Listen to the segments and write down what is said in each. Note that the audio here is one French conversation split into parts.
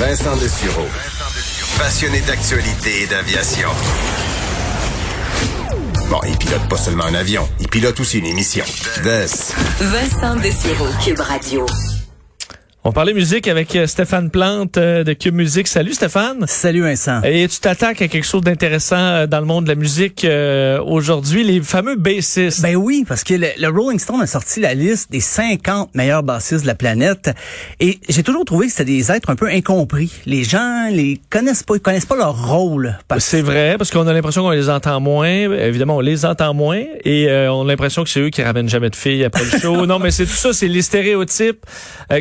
Vincent Dessureau. Passionné d'actualité et d'aviation. Bon, il pilote pas seulement un avion, il pilote aussi une émission. Vest. Vincent Dessureau, Cube Radio. On parlait musique avec euh, Stéphane Plante euh, de Cube Musique. Salut Stéphane. Salut Vincent. Et tu t'attaques à quelque chose d'intéressant euh, dans le monde de la musique aujourd'hui, les fameux bassistes. Ben oui, parce que le, Rolling Stone a sorti la liste des 50 meilleurs bassistes de la planète et j'ai toujours trouvé que c'était des êtres un peu incompris. Les gens les connaissent pas, ils connaissent pas leur rôle. C'est vrai parce qu'on a l'impression qu'on les entend moins, évidemment on les entend moins et on a l'impression que c'est eux qui ramènent jamais de filles après le show. non, mais c'est tout ça, c'est les stéréotypes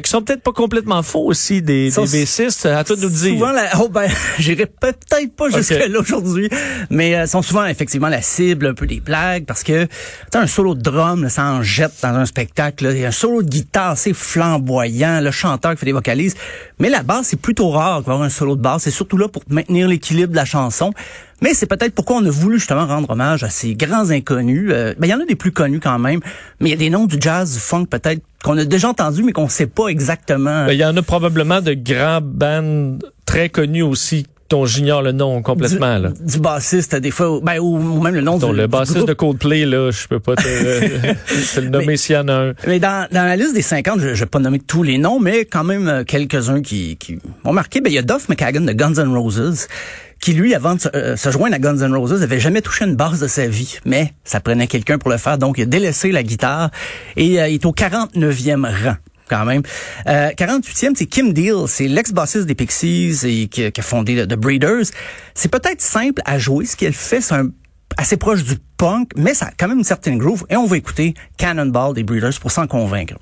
qui sont peut-être complètement faux aussi des, des bassistes. À toi de nous dire. Souvent, la, oh ben, j'irai peut-être pas jusqu'à là aujourd'hui, mais euh, sont souvent effectivement la cible un peu des blagues parce que un solo de drum, là, ça en jette dans un spectacle. Il y a un solo de guitare assez flamboyant, le chanteur qui fait des vocalises. Mais la basse, c'est plutôt rare d'avoir un solo de basse. C'est surtout là pour maintenir l'équilibre de la chanson. Mais c'est peut-être pourquoi on a voulu justement rendre hommage à ces grands inconnus. Euh, ben, il y en a des plus connus quand même, mais il y a des noms du jazz, du funk peut-être qu'on a déjà entendu, mais qu'on sait pas exactement. Ben, il y en a probablement de grands bands très connus aussi dont j'ignore le nom complètement. Du, là. du bassiste, des fois, ben, ou, même le nom du, Le bassiste de Coldplay, là, je peux pas te, le nommer s'il y en a un. Mais dans, dans la liste des 50, je ne vais pas nommer tous les noms, mais quand même euh, quelques-uns qui, qui ont marqué. Ben, il y a Duff McKagan de Guns N' Roses, qui lui, avant de se, euh, joindre à Guns N' Roses, avait jamais touché une basse de sa vie. Mais ça prenait quelqu'un pour le faire, donc il a délaissé la guitare et euh, il est au 49e rang quand même. Euh, 48e, c'est Kim Deal, c'est l'ex-bassiste des Pixies et qui, a fondé The Breeders. C'est peut-être simple à jouer. Ce qu'elle fait, c'est assez proche du punk, mais ça a quand même une certaine groove. Et on va écouter Cannonball des Breeders pour s'en convaincre.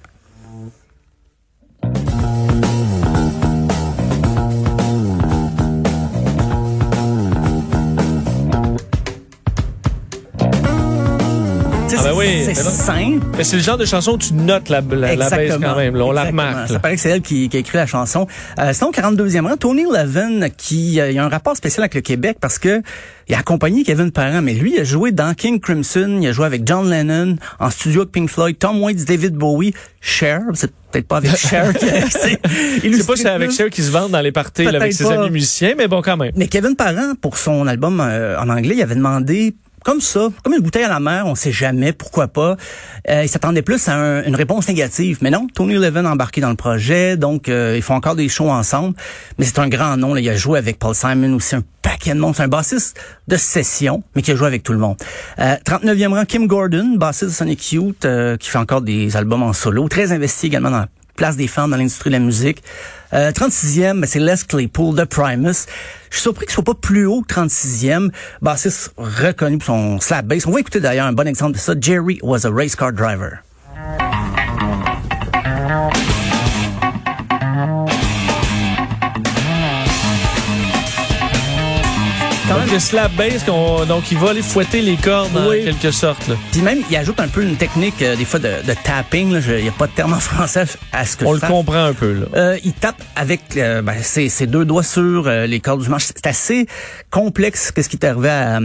Oui, c'est simple. Mais c'est le genre de chanson où tu notes la, la, la baisse quand même. on la remarque. Ça paraît que c'est elle qui, qui, a écrit la chanson. Euh, sinon, 42e rang, Tony Levin, qui euh, il y a un rapport spécial avec le Québec parce que il a accompagné Kevin Parent, mais lui, il a joué dans King Crimson, il a joué avec John Lennon, en studio avec Pink Floyd, Tom Waits, David Bowie, Cher, c'est peut-être pas avec Cher. c'est pas c'est avec Cher qui se vend dans les parties avec ses amis musiciens, mais bon quand même. Mais Kevin Parent, pour son album euh, en anglais, il avait demandé comme ça, comme une bouteille à la mer, on sait jamais, pourquoi pas. Euh, il s'attendait plus à une réponse négative, mais non, Tony Levin a embarqué dans le projet, donc euh, ils font encore des shows ensemble, mais c'est un grand nom, là. il a joué avec Paul Simon aussi, un paquet de monde, c'est un bassiste de session, mais qui a joué avec tout le monde. Euh, 39e rang, Kim Gordon, bassiste de Sonic Youth, euh, qui fait encore des albums en solo, très investi également dans la place des femmes dans l'industrie de la musique. Euh, 36e, c'est Les Claypool de Primus. Je suis surpris qu'il soit pas plus haut que 36e. Bassiste reconnu pour son slap bass. On va écouter d'ailleurs un bon exemple de ça. Jerry was a race car driver. De slap bass, donc il va aller fouetter les cordes en quelque sorte. Là. Puis même, il ajoute un peu une technique euh, des fois de, de tapping. Il n'y a pas de terme en français à ce que On le comprend un peu. Là. Euh, il tape avec euh, ben, ses, ses, deux doigts sur euh, les cordes du manche. C'est assez complexe qu'est-ce qui est arrivé à,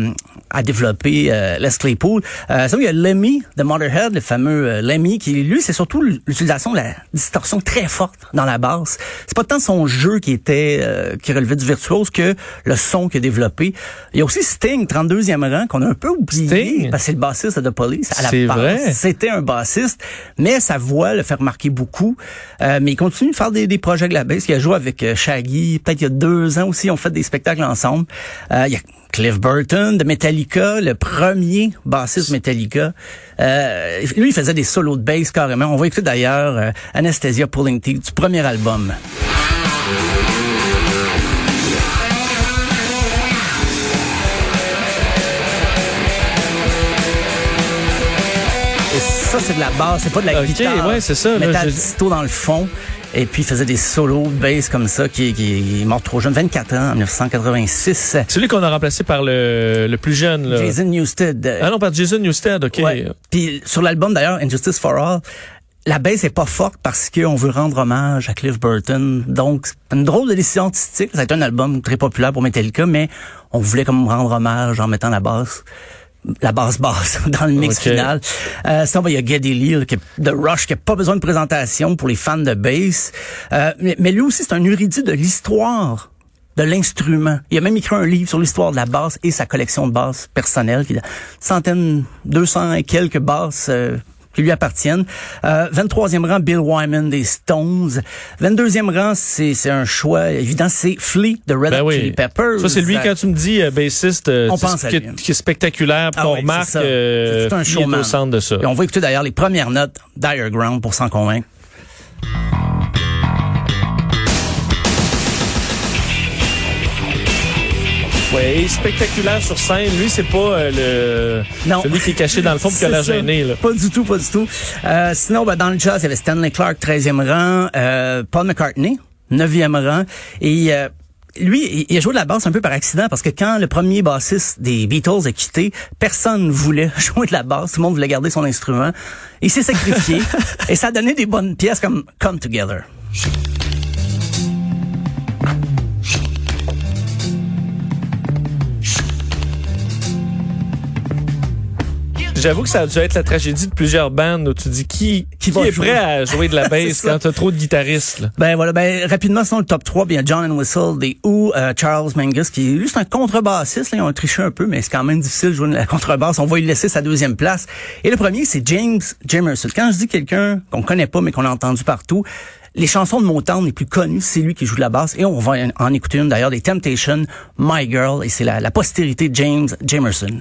à développer euh, Les Claypool. Euh, il y a Lemmy de Motorhead, le fameux Lemmy, qui lui, c'est surtout l'utilisation de la distorsion très forte dans la basse. C'est pas tant son jeu qui était qui relevait du virtuose que le son qu'il a développé. Il y a aussi Sting, 32e rang, qu'on a un peu oublié. Sting? Parce que c'est le bassiste de Police. À la base, c'était un bassiste, mais sa voix le fait remarquer beaucoup. Euh, mais il continue de faire des, des projets de la baisse. Il a joué avec euh, Shaggy, peut-être il y a deux ans aussi, on fait des spectacles ensemble. Euh, il y a Cliff Burton de Metallica, le premier bassiste Metallica. Euh, lui, il faisait des solos de bass carrément. On va écouter d'ailleurs euh, Anesthesia Pulling Teeth du premier album. Ça, c'est de la basse, c'est pas de la okay, guitare. Ouais, c'est ça. Metal disto dans le fond. Et puis, il faisait des solos bass comme ça, qui, qui est mort trop jeune, 24 ans, en 1986. Celui qu'on a remplacé par le, le plus jeune. Là. Jason Newsted. Ah non, par Jason Newsted, OK. Ouais. Puis sur l'album, d'ailleurs, Injustice for All, la baisse est pas forte parce qu'on veut rendre hommage à Cliff Burton. Donc, c'est une drôle de décision artistique. Ça a été un album très populaire pour Metallica, mais on voulait comme rendre hommage en mettant la basse la basse basse dans le mix final. Euh, sinon, ben, il y a Geddy Lee là, qui est- de Rush qui a pas besoin de présentation pour les fans de bass. Euh, mais, mais lui aussi, c'est un érudit de l'histoire de l'instrument. Il a même écrit un livre sur l'histoire de la basse et sa collection de basses personnelles, qui a centaines, 200 et quelques basses euh, qui lui appartiennent. Euh, 23e rang, Bill Wyman des Stones. 22e rang, c'est c'est un choix évident, c'est Flea de Red Ben Hot oui. Chili Peppers. Ça, c'est lui, quand tu me dis euh, bassiste, euh, On pense à qui, lui. qui est spectaculaire, Ah qu'on oui, remarque c'est ça. euh, C'est tout un il est showman. au centre de ça. Et on va écouter d'ailleurs les premières notes Diagram pour s'en convaincre. Ouais, spectaculaire sur scène. Lui, c'est pas euh, le Non. celui qui est caché dans le fond puis qui a C'est l'air ça. gêné. Là. Pas du tout, pas du tout. Euh, sinon, ben, dans le jazz, il y avait Stanley Clark, 13e rang, euh, Paul McCartney, 9e rang. Et euh, lui, il- il a joué de la basse un peu par accident parce que quand le premier bassiste des Beatles a quitté, personne ne voulait jouer de la basse. Tout le monde voulait garder son instrument. Il s'est sacrifié et ça a donné des bonnes pièces comme Come Together. J'avoue que ça a dû être la tragédie de plusieurs bandes où tu dis qui, qui, va est jouer? prêt à jouer de la bass quand t'as trop de guitaristes. Là? Ben voilà, ben rapidement, sinon le top 3, bien John and Whistle des Who, euh, Charles Mingus, qui est juste un contrebassiste, là, ils ont triché un peu, mais c'est quand même difficile de jouer de la contrebasse. On va lui laisser sa deuxième place. Et le premier, c'est James Jamerson. Quand je dis quelqu'un qu'on connaît pas, mais qu'on a entendu partout, les chansons de Motown les plus connues, c'est lui qui joue de la basse. Et on va en- en écouter une d'ailleurs, des Temptations, My Girl, et c'est la, la postérité de James Jamerson.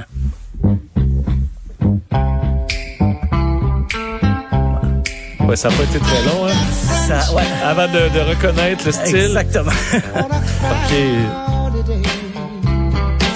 Ouais, ça n'a pas été très long hein, Ça, ouais, avant de, de reconnaître le style. exactement. Ok.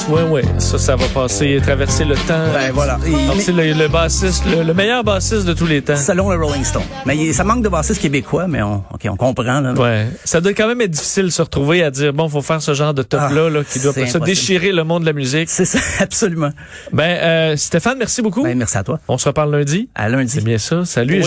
Ouais, ouais, ça, ça va passer, traverser le temps. ben voilà. C'est le, le bassiste, le, le meilleur bassiste de tous les temps. Selon le Rolling Stone. Mais ça manque de bassistes québécois, mais on, comprend. Là. Ouais, ça doit quand même être difficile de se retrouver à dire bon, faut faire ce genre de top là, Ah, là qui doit ça déchirer le monde de la musique. C'est ça, absolument. Ben euh, Stéphane, merci beaucoup. Ben, merci à toi. On se reparle lundi. À lundi. C'est bien ça. Salut. Oui.